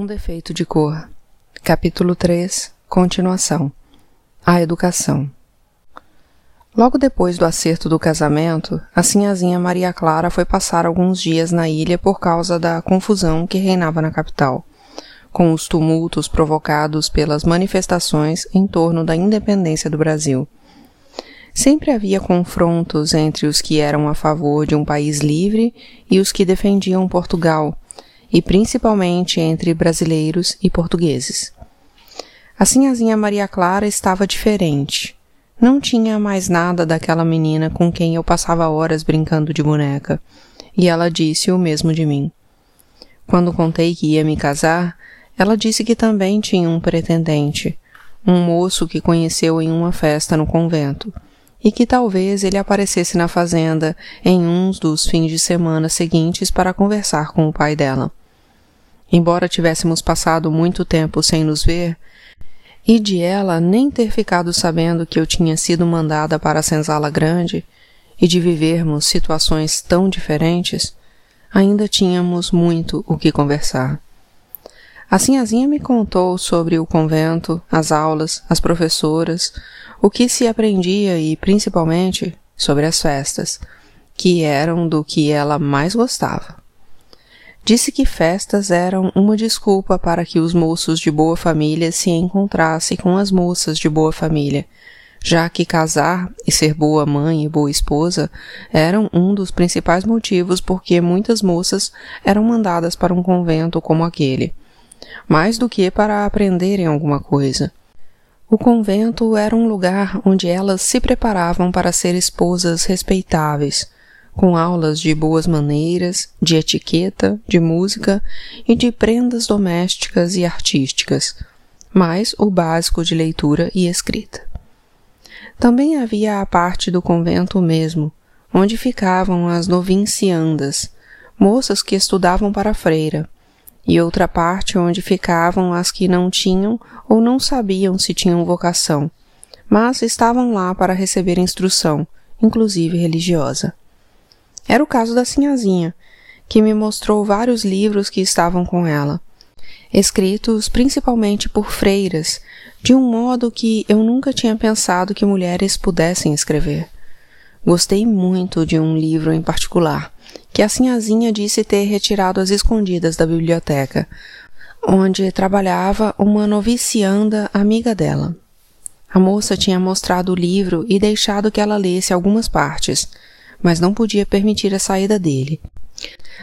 Um defeito de cor. Capítulo 3. Continuação. A educação. Logo depois do acerto do casamento, a sinhazinha Maria Clara foi passar alguns dias na ilha por causa da confusão que reinava na capital, com os tumultos provocados pelas manifestações em torno da independência do Brasil. Sempre havia confrontos entre os que eram a favor de um país livre e os que defendiam Portugal, e principalmente entre brasileiros e portugueses. A sinhazinha Maria Clara estava diferente. Não tinha mais nada daquela menina com quem eu passava horas brincando de boneca, e ela disse o mesmo de mim. Quando contei que ia me casar, ela disse que também tinha um pretendente, um moço que conheceu em uma festa no convento, e que talvez ele aparecesse na fazenda em uns dos fins de semana seguintes para conversar com o pai dela. Embora tivéssemos passado muito tempo sem nos ver, e de ela nem ter ficado sabendo que eu tinha sido mandada para a senzala grande, e de vivermos situações tão diferentes, ainda tínhamos muito o que conversar. A sinhazinha me contou sobre o convento, as aulas, as professoras, o que se aprendia e, principalmente, sobre as festas, que eram do que ela mais gostava. Disse que festas eram uma desculpa para que os moços de boa família se encontrassem com as moças de boa família, já que casar e ser boa mãe e boa esposa eram um dos principais motivos porque muitas moças eram mandadas para um convento como aquele, mais do que para aprenderem alguma coisa. O convento era um lugar onde elas se preparavam para ser esposas respeitáveis, com aulas de boas maneiras, de etiqueta, de música e de prendas domésticas e artísticas, mais o básico de leitura e escrita. Também havia a parte do convento mesmo, onde ficavam as novinciandas, moças que estudavam para freira, e outra parte onde ficavam as que não tinham ou não sabiam se tinham vocação, mas estavam lá para receber instrução, inclusive religiosa. Era o caso da Sinhazinha, que me mostrou vários livros que estavam com ela, escritos principalmente por freiras, de um modo que eu nunca tinha pensado que mulheres pudessem escrever. Gostei muito de um livro em particular, que a Sinhazinha disse ter retirado às escondidas da biblioteca, onde trabalhava uma novicianda amiga dela. A moça tinha mostrado o livro e deixado que ela lesse algumas partes, mas não podia permitir a saída dele,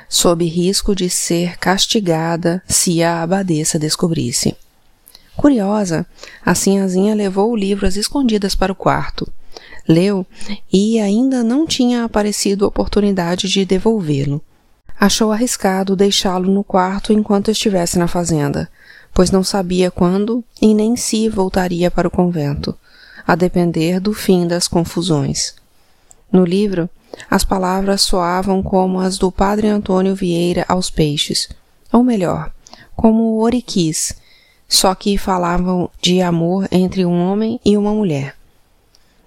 sob risco de ser castigada se a abadesa descobrisse. Curiosa, a sinhazinha levou o livro às escondidas para o quarto. Leu e ainda não tinha aparecido oportunidade de devolvê-lo. Achou arriscado deixá-lo no quarto enquanto estivesse na fazenda, pois não sabia quando e nem se voltaria para o convento, a depender do fim das confusões. No livro, as palavras soavam como as do padre Antônio Vieira aos peixes, ou melhor, como oriquis, só que falavam de amor entre um homem e uma mulher.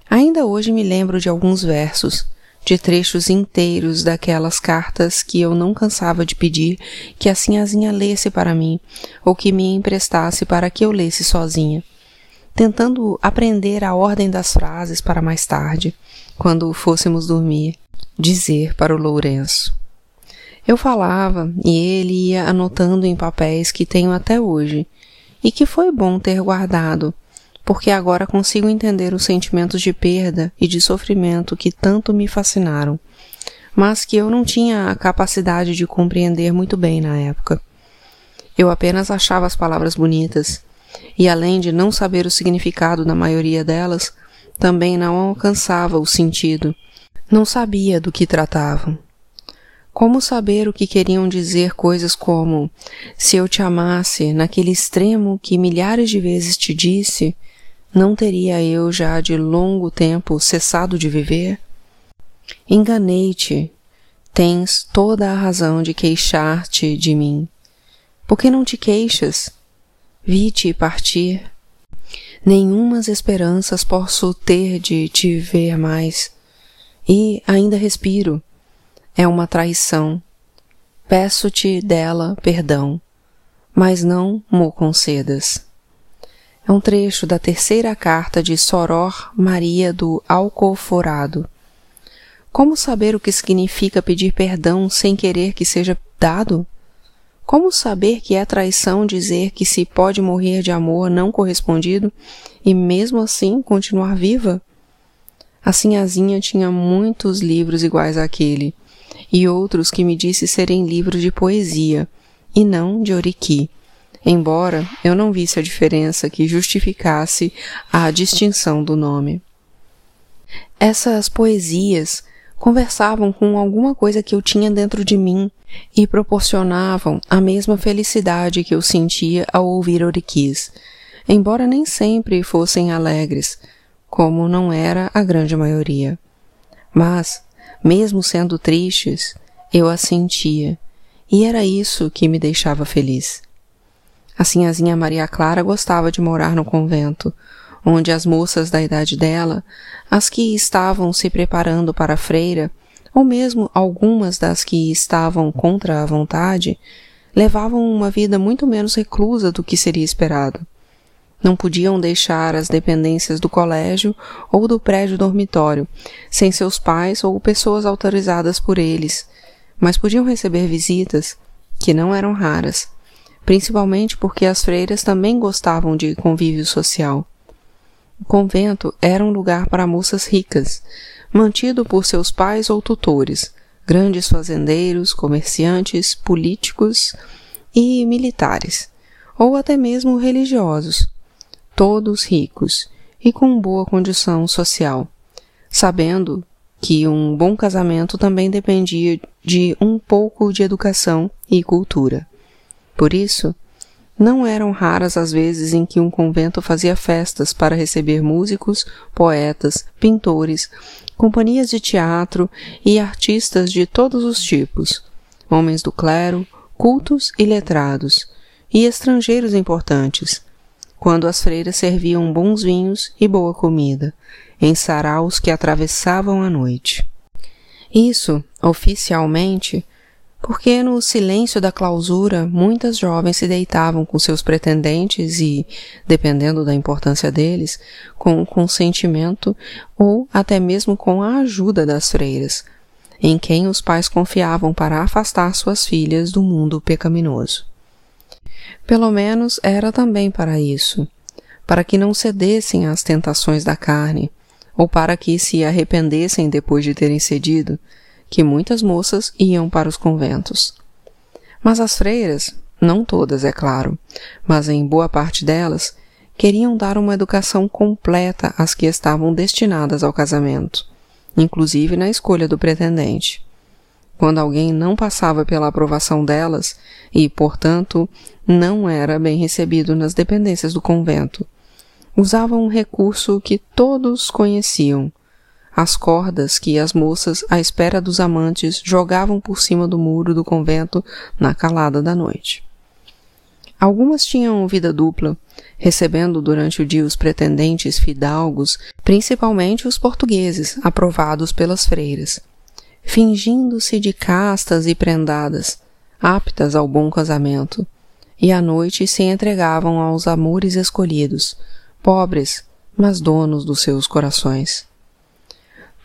Ainda hoje me lembro de alguns versos, de trechos inteiros daquelas cartas que eu não cansava de pedir que a sinhazinha lesse para mim, ou que me emprestasse para que eu lesse sozinha, tentando aprender a ordem das frases para mais tarde, quando fôssemos dormir, dizer para o Lourenço. Eu falava e ele ia anotando em papéis que tenho até hoje e que foi bom ter guardado, porque agora consigo entender os sentimentos de perda e de sofrimento que tanto me fascinaram, mas que eu não tinha a capacidade de compreender muito bem na época. Eu apenas achava as palavras bonitas, e além de não saber o significado da maioria delas, também não alcançava o sentido. Não sabia do que tratavam. Como saber o que queriam dizer coisas como: se eu te amasse naquele extremo que milhares de vezes te disse, não teria eu já de longo tempo cessado de viver? Enganei-te. Tens toda a razão de queixar-te de mim. Por que não te queixas? Vi-te partir nenhumas esperanças posso ter de te ver mais. E ainda respiro. É uma traição. Peço-te dela perdão. mas não mo concedas. É um trecho da terceira carta de Soror Maria do Alcoforado. Como saber o que significa pedir perdão sem querer que seja dado? Como saber que é traição dizer que se pode morrer de amor não correspondido e mesmo assim continuar viva? A Sinhazinha tinha muitos livros iguais àquele, e outros que me disse serem livros de poesia, e não de oriqui, embora eu não visse a diferença que justificasse a distinção do nome. Essas poesias conversavam com alguma coisa que eu tinha dentro de mim e proporcionavam a mesma felicidade que eu sentia ao ouvir oriquis, embora nem sempre fossem alegres, como não era a grande maioria. Mas, mesmo sendo tristes, eu as sentia, e era isso que me deixava feliz. A sinhazinha Maria Clara gostava de morar no convento, onde as moças da idade dela, as que estavam se preparando para a freira, ou mesmo algumas das que estavam contra a vontade, levavam uma vida muito menos reclusa do que seria esperado. Não podiam deixar as dependências do colégio ou do prédio dormitório, sem seus pais ou pessoas autorizadas por eles, mas podiam receber visitas, que não eram raras, principalmente porque as freiras também gostavam de convívio social. O convento era um lugar para moças ricas, mantido por seus pais ou tutores, grandes fazendeiros, comerciantes, políticos e militares, ou até mesmo religiosos, todos ricos e com boa condição social, sabendo que um bom casamento também dependia de um pouco de educação e cultura. Por isso, não eram raras as vezes em que um convento fazia festas para receber músicos, poetas, pintores, companhias de teatro e artistas de todos os tipos, homens do clero, cultos e letrados, e estrangeiros importantes, quando as freiras serviam bons vinhos e boa comida, em saraus que atravessavam a noite. Isso, oficialmente, porque no silêncio da clausura muitas jovens se deitavam com seus pretendentes e, dependendo da importância deles, com o consentimento ou até mesmo com a ajuda das freiras, em quem os pais confiavam para afastar suas filhas do mundo pecaminoso. Pelo menos era também para isso, para que não cedessem às tentações da carne, ou para que se arrependessem depois de terem cedido, que muitas moças iam para os conventos. Mas as freiras, não todas, é claro, mas em boa parte delas, queriam dar uma educação completa às que estavam destinadas ao casamento, inclusive na escolha do pretendente. Quando alguém não passava pela aprovação delas e, portanto, não era bem recebido nas dependências do convento, usavam um recurso que todos conheciam, as cordas que as moças, à espera dos amantes, jogavam por cima do muro do convento na calada da noite. Algumas tinham vida dupla, recebendo durante o dia os pretendentes fidalgos, principalmente os portugueses, aprovados pelas freiras, fingindo-se de castas e prendadas, aptas ao bom casamento, e à noite se entregavam aos amores escolhidos, pobres, mas donos dos seus corações.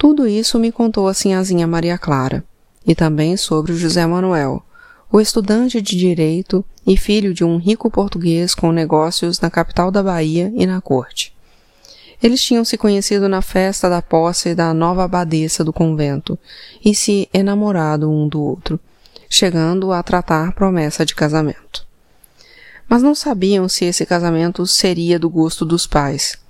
Tudo isso me contou a sinhazinha Maria Clara, e também sobre o José Manuel, o estudante de direito e filho de um rico português com negócios na capital da Bahia e na corte. Eles tinham se conhecido na festa da posse da nova abadesa do convento e se enamorado um do outro, chegando a tratar promessa de casamento. Mas não sabiam se esse casamento seria do gosto dos pais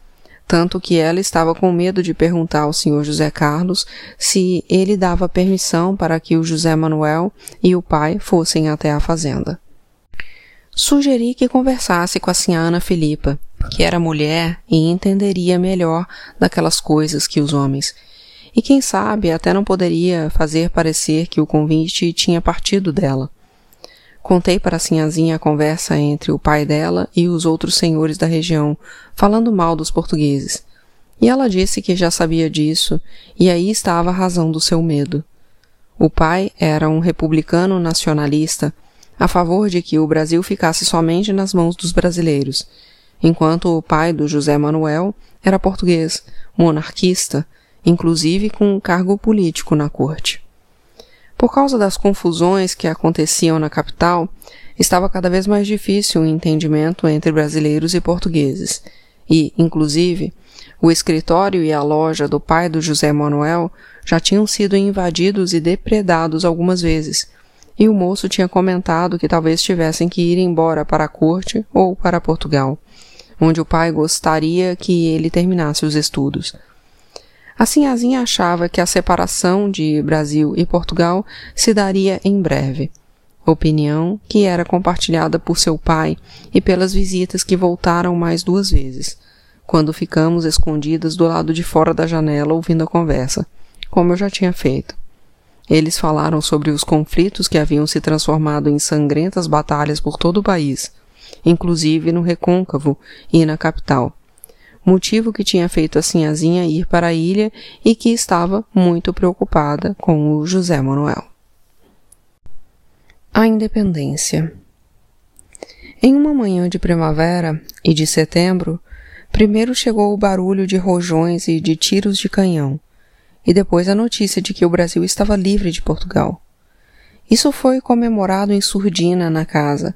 tanto que ela estava com medo de perguntar ao senhor José Carlos se ele dava permissão para que o José Manuel e o pai fossem até a fazenda. Sugeri que conversasse com a senhora Ana Filipa, que era mulher e entenderia melhor daquelas coisas que os homens, e quem sabe até não poderia fazer parecer que o convite tinha partido dela. Contei para a sinhazinha a conversa entre o pai dela e os outros senhores da região, falando mal dos portugueses. E ela disse que já sabia disso, e aí estava a razão do seu medo. O pai era um republicano nacionalista, a favor de que o Brasil ficasse somente nas mãos dos brasileiros, enquanto o pai do José Manuel era português, monarquista, inclusive com um cargo político na corte. Por causa das confusões que aconteciam na capital, estava cada vez mais difícil o entendimento entre brasileiros e portugueses, e, inclusive, o escritório e a loja do pai do José Manuel já tinham sido invadidos e depredados algumas vezes, e o moço tinha comentado que talvez tivessem que ir embora para a corte ou para Portugal, onde o pai gostaria que ele terminasse os estudos. Assim, Azinha achava que a separação de Brasil e Portugal se daria em breve. Opinião que era compartilhada por seu pai e pelas visitas que voltaram mais duas vezes, quando ficamos escondidas do lado de fora da janela ouvindo a conversa, como eu já tinha feito. Eles falaram sobre os conflitos que haviam se transformado em sangrentas batalhas por todo o país, inclusive no recôncavo e na capital motivo que tinha feito a Sinhazinha ir para a ilha e que estava muito preocupada com o José Manuel. A Independência Em uma manhã de primavera e de setembro, primeiro chegou o barulho de rojões e de tiros de canhão, e depois a notícia de que o Brasil estava livre de Portugal. Isso foi comemorado em surdina na casa,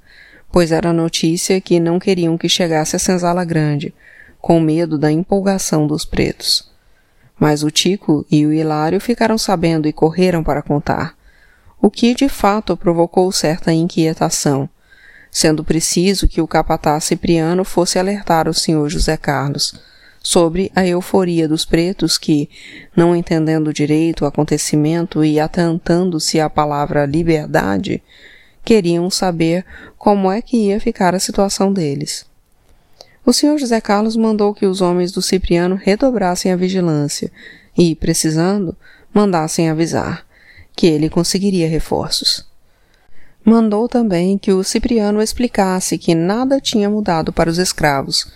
pois era notícia que não queriam que chegasse a Senzala Grande, com medo da empolgação dos pretos. Mas o Tico e o Hilário ficaram sabendo e correram para contar, o que de fato provocou certa inquietação, sendo preciso que o capataz Cipriano fosse alertar o senhor José Carlos sobre a euforia dos pretos que, não entendendo direito o acontecimento e atentando-se à palavra liberdade, queriam saber como é que ia ficar a situação deles. O senhor José Carlos mandou que os homens do Cipriano redobrassem a vigilância e, precisando, mandassem avisar que ele conseguiria reforços. Mandou também que o Cipriano explicasse que nada tinha mudado para os escravos,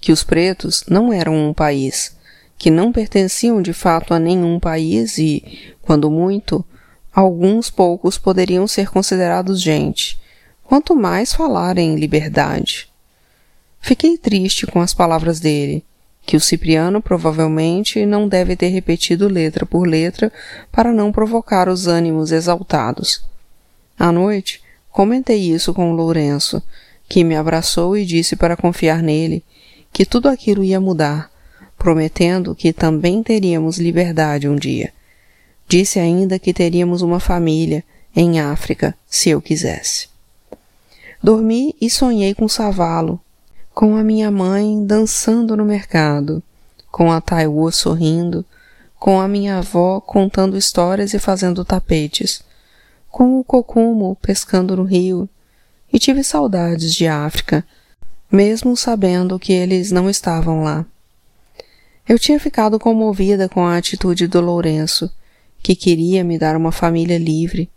que os pretos não eram um país, que não pertenciam de fato a nenhum país e, quando muito, alguns poucos poderiam ser considerados gente, quanto mais falar em liberdade. Fiquei triste com as palavras dele, que o Cipriano provavelmente não deve ter repetido letra por letra para não provocar os ânimos exaltados. À noite, comentei isso com o Lourenço, que me abraçou e disse para confiar nele, que tudo aquilo ia mudar, prometendo que também teríamos liberdade um dia. Disse ainda que teríamos uma família em África, se eu quisesse. Dormi e sonhei com Savalo, com a minha mãe dançando no mercado, com a Taiwo sorrindo, com a minha avó contando histórias e fazendo tapetes, com o cocumo pescando no rio, e tive saudades de África, mesmo sabendo que eles não estavam lá. Eu tinha ficado comovida com a atitude do Lourenço, que queria me dar uma família livre,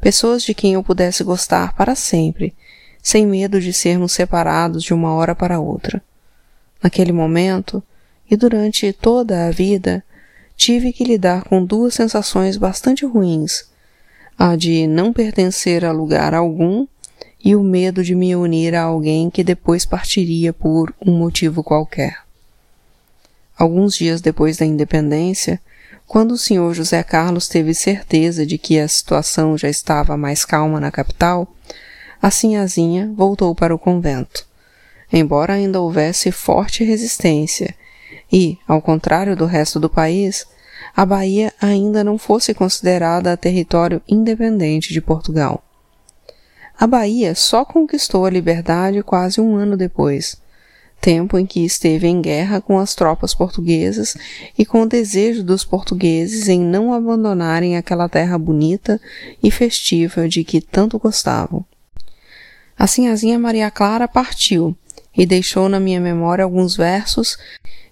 pessoas de quem eu pudesse gostar para sempre sem medo de sermos separados de uma hora para outra. Naquele momento, e durante toda a vida, tive que lidar com duas sensações bastante ruins: a de não pertencer a lugar algum e o medo de me unir a alguém que depois partiria por um motivo qualquer. Alguns dias depois da independência, quando o senhor José Carlos teve certeza de que a situação já estava mais calma na capital, a Sinhazinha voltou para o convento, embora ainda houvesse forte resistência e, ao contrário do resto do país, a Bahia ainda não fosse considerada território independente de Portugal. A Bahia só conquistou a liberdade quase um ano depois, tempo em que esteve em guerra com as tropas portuguesas e com o desejo dos portugueses em não abandonarem aquela terra bonita e festiva de que tanto gostavam. A sinhazinha Maria Clara partiu e deixou na minha memória alguns versos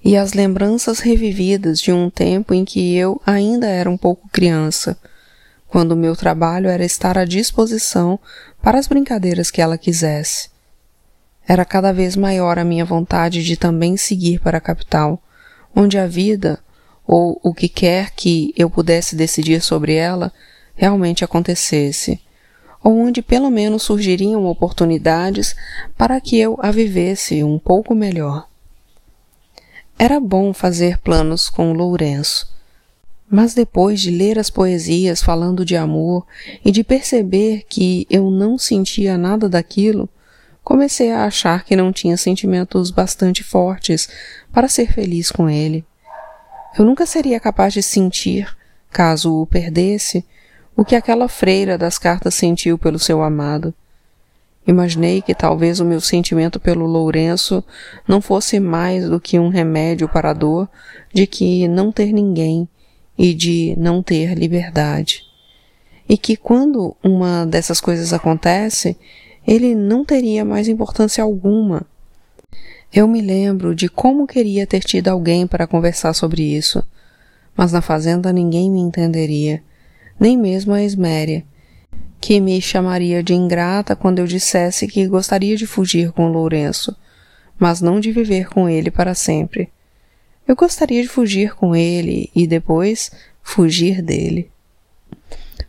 e as lembranças revividas de um tempo em que eu ainda era um pouco criança, quando o meu trabalho era estar à disposição para as brincadeiras que ela quisesse. Era cada vez maior a minha vontade de também seguir para a capital, onde a vida, ou o que quer que eu pudesse decidir sobre ela, realmente acontecesse ou onde pelo menos surgiriam oportunidades para que eu a vivesse um pouco melhor. Era bom fazer planos com Lourenço, mas depois de ler as poesias falando de amor e de perceber que eu não sentia nada daquilo, comecei a achar que não tinha sentimentos bastante fortes para ser feliz com ele. Eu nunca seria capaz de sentir, caso o perdesse, o que aquela freira das cartas sentiu pelo seu amado. Imaginei que talvez o meu sentimento pelo Lourenço não fosse mais do que um remédio para a dor de que não ter ninguém e de não ter liberdade. E que quando uma dessas coisas acontece, ele não teria mais importância alguma. Eu me lembro de como queria ter tido alguém para conversar sobre isso, mas na fazenda ninguém me entenderia, nem mesmo a Esméria, que me chamaria de ingrata quando eu dissesse que gostaria de fugir com Lourenço, mas não de viver com ele para sempre. Eu gostaria de fugir com ele e depois fugir dele.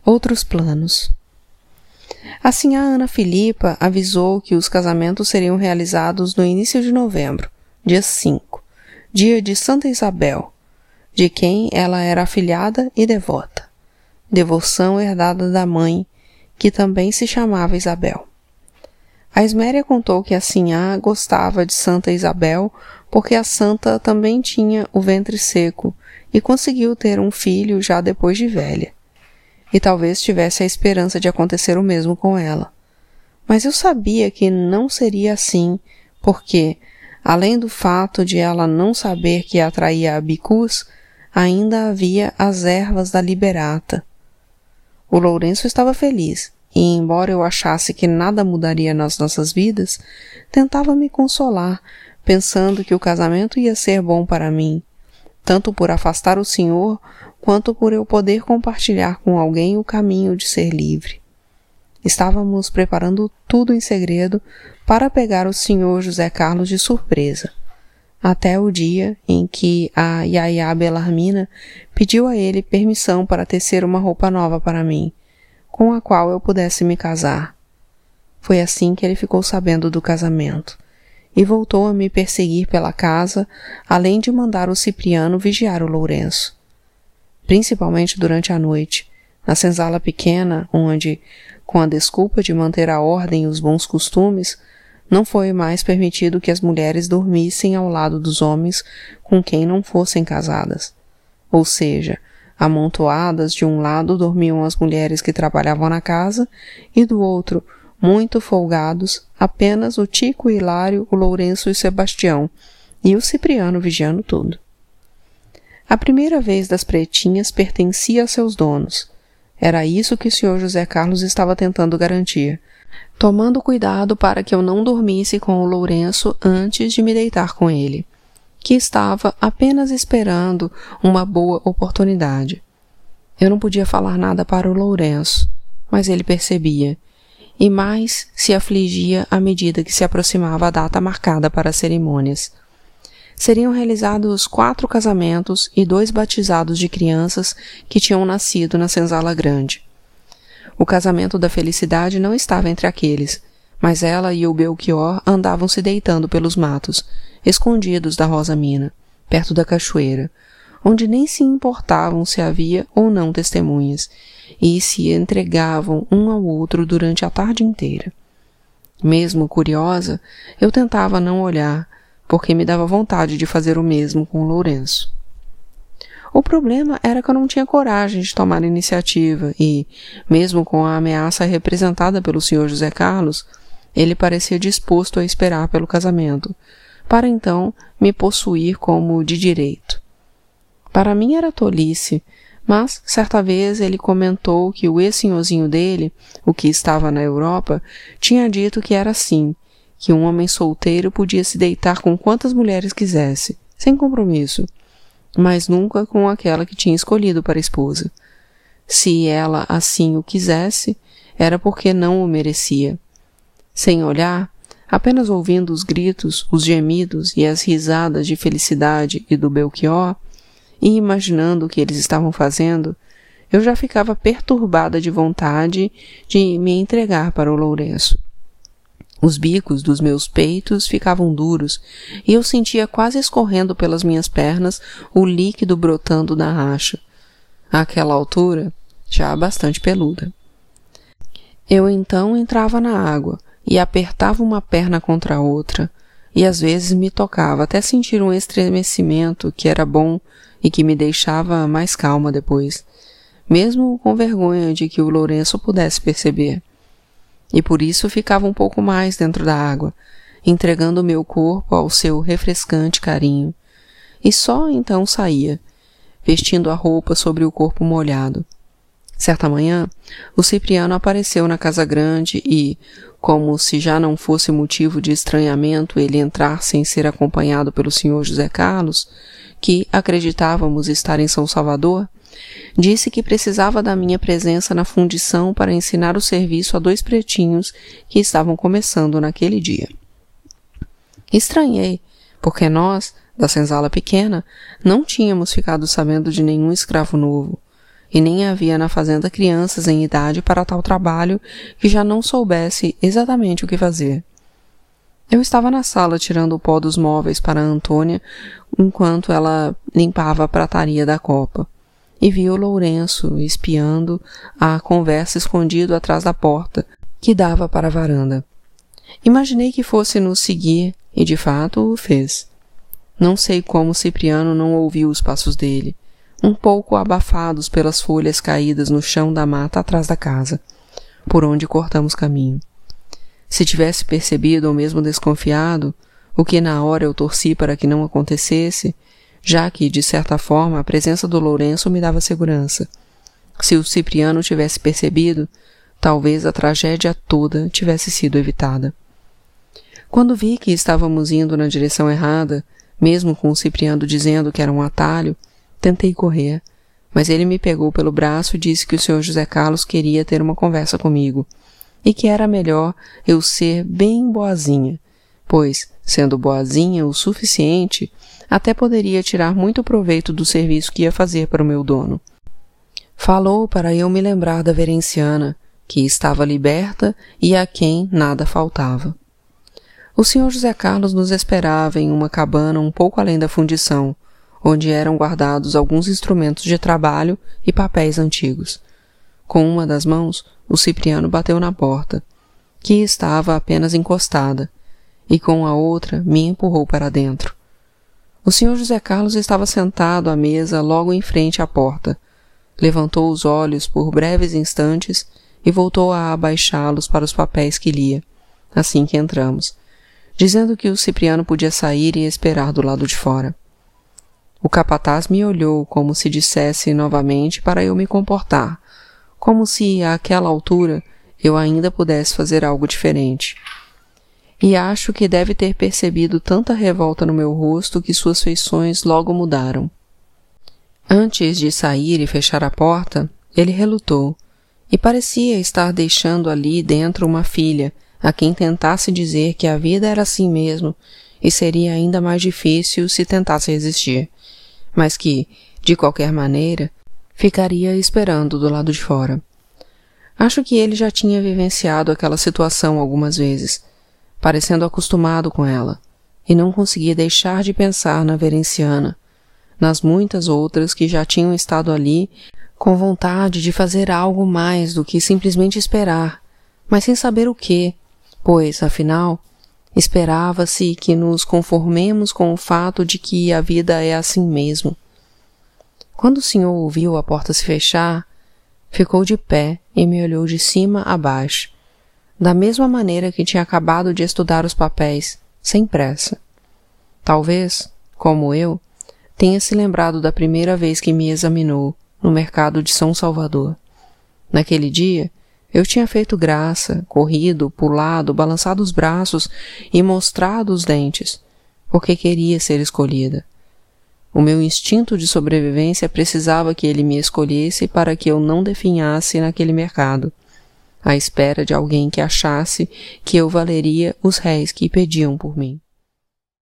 Outros planos. Assim, a Ana Filipa avisou que os casamentos seriam realizados no início de novembro, dia 5, dia de Santa Isabel, de quem ela era afilhada e devota. Devoção herdada da mãe que também se chamava Isabel. A Esméria contou que a Sinhá gostava de Santa Isabel porque a santa também tinha o ventre seco e conseguiu ter um filho já depois de velha. E talvez tivesse a esperança de acontecer o mesmo com ela. Mas eu sabia que não seria assim, porque, além do fato de ela não saber que atraía a bicus, ainda havia as ervas da liberata, o Lourenço estava feliz, e embora eu achasse que nada mudaria nas nossas vidas, tentava me consolar, pensando que o casamento ia ser bom para mim, tanto por afastar o Senhor, quanto por eu poder compartilhar com alguém o caminho de ser livre. Estávamos preparando tudo em segredo para pegar o Senhor José Carlos de surpresa até o dia em que a Yaya Belarmina pediu a ele permissão para tecer uma roupa nova para mim, com a qual eu pudesse me casar. Foi assim que ele ficou sabendo do casamento, e voltou a me perseguir pela casa, além de mandar o Cipriano vigiar o Lourenço. Principalmente durante a noite, na senzala pequena, onde, com a desculpa de manter a ordem e os bons costumes, não foi mais permitido que as mulheres dormissem ao lado dos homens com quem não fossem casadas. Ou seja, amontoadas de um lado dormiam as mulheres que trabalhavam na casa e do outro, muito folgados, apenas o Tico, o Hilário, o Lourenço e o Sebastião, e o Cipriano vigiando tudo. A primeira vez das pretinhas pertencia a seus donos. Era isso que o senhor José Carlos estava tentando garantir, tomando cuidado para que eu não dormisse com o Lourenço antes de me deitar com ele, que estava apenas esperando uma boa oportunidade. Eu não podia falar nada para o Lourenço, mas ele percebia, e mais se afligia à medida que se aproximava a data marcada para as cerimônias. Seriam realizados quatro casamentos e dois batizados de crianças que tinham nascido na senzala grande. O casamento da felicidade não estava entre aqueles, mas ela e o Belchior andavam se deitando pelos matos, escondidos da rosa mina, perto da cachoeira, onde nem se importavam se havia ou não testemunhas, e se entregavam um ao outro durante a tarde inteira. Mesmo curiosa, eu tentava não olhar, porque me dava vontade de fazer o mesmo com Lourenço. O problema era que eu não tinha coragem de tomar iniciativa e, mesmo com a ameaça representada pelo senhor José Carlos, ele parecia disposto a esperar pelo casamento, para então me possuir como de direito. Para mim era tolice, mas certa vez ele comentou que o ex-senhorzinho dele, o que estava na Europa, tinha dito que era assim, que um homem solteiro podia se deitar com quantas mulheres quisesse, sem compromisso, mas nunca com aquela que tinha escolhido para esposa. Se ela assim o quisesse, era porque não o merecia. Sem olhar, apenas ouvindo os gritos, os gemidos e as risadas de felicidade e do Belchior, e imaginando o que eles estavam fazendo, eu já ficava perturbada de vontade de me entregar para o Lourenço. Os bicos dos meus peitos ficavam duros e eu sentia quase escorrendo pelas minhas pernas o líquido brotando da racha. Àquela altura, já bastante peluda. Eu então entrava na água e apertava uma perna contra a outra, e às vezes me tocava até sentir um estremecimento que era bom e que me deixava mais calma depois, mesmo com vergonha de que o Lourenço pudesse perceber e por isso ficava um pouco mais dentro da água, entregando meu corpo ao seu refrescante carinho. E só então saía, vestindo a roupa sobre o corpo molhado. Certa manhã, o Cipriano apareceu na casa grande e, como se já não fosse motivo de estranhamento ele entrar sem ser acompanhado pelo senhor José Carlos, que acreditávamos estar em São Salvador, Disse que precisava da minha presença na fundição para ensinar o serviço a dois pretinhos que estavam começando naquele dia. Estranhei, porque nós, da senzala pequena, não tínhamos ficado sabendo de nenhum escravo novo, e nem havia na fazenda crianças em idade para tal trabalho que já não soubesse exatamente o que fazer. Eu estava na sala tirando o pó dos móveis para Antônia enquanto ela limpava a prataria da copa e viu Lourenço espiando a conversa escondido atrás da porta que dava para a varanda. Imaginei que fosse nos seguir e de fato o fez. Não sei como Cipriano não ouviu os passos dele, um pouco abafados pelas folhas caídas no chão da mata atrás da casa, por onde cortamos caminho. Se tivesse percebido ou mesmo desconfiado, o que na hora eu torci para que não acontecesse, já que, de certa forma, a presença do Lourenço me dava segurança. Se o Cipriano tivesse percebido, talvez a tragédia toda tivesse sido evitada. Quando vi que estávamos indo na direção errada, mesmo com o Cipriano dizendo que era um atalho, tentei correr, mas ele me pegou pelo braço e disse que o Sr. José Carlos queria ter uma conversa comigo e que era melhor eu ser bem boazinha, pois, sendo boazinha o suficiente, até poderia tirar muito proveito do serviço que ia fazer para o meu dono. Falou para eu me lembrar da verenciana, que estava liberta e a quem nada faltava. O senhor José Carlos nos esperava em uma cabana um pouco além da fundição, onde eram guardados alguns instrumentos de trabalho e papéis antigos. Com uma das mãos, o Cipriano bateu na porta, que estava apenas encostada, e com a outra me empurrou para dentro. O senhor José Carlos estava sentado à mesa logo em frente à porta. Levantou os olhos por breves instantes e voltou a abaixá-los para os papéis que lia, assim que entramos, dizendo que o Cipriano podia sair e esperar do lado de fora. O capataz me olhou como se dissesse novamente para eu me comportar, como se, àquela altura, eu ainda pudesse fazer algo diferente e acho que deve ter percebido tanta revolta no meu rosto que suas feições logo mudaram. Antes de sair e fechar a porta, ele relutou, e parecia estar deixando ali dentro uma filha a quem tentasse dizer que a vida era assim mesmo e seria ainda mais difícil se tentasse resistir, mas que, de qualquer maneira, ficaria esperando do lado de fora. Acho que ele já tinha vivenciado aquela situação algumas vezes, parecendo acostumado com ela, e não conseguia deixar de pensar na verenciana, nas muitas outras que já tinham estado ali com vontade de fazer algo mais do que simplesmente esperar, mas sem saber o que, pois, afinal, esperava-se que nos conformemos com o fato de que a vida é assim mesmo. Quando o senhor ouviu a porta se fechar, ficou de pé e me olhou de cima a baixo, da mesma maneira que tinha acabado de estudar os papéis, sem pressa. Talvez, como eu, tenha se lembrado da primeira vez que me examinou no mercado de São Salvador. Naquele dia, eu tinha feito graça, corrido, pulado, balançado os braços e mostrado os dentes, porque queria ser escolhida. O meu instinto de sobrevivência precisava que ele me escolhesse para que eu não definhasse naquele mercado à espera de alguém que achasse que eu valeria os réis que pediam por mim.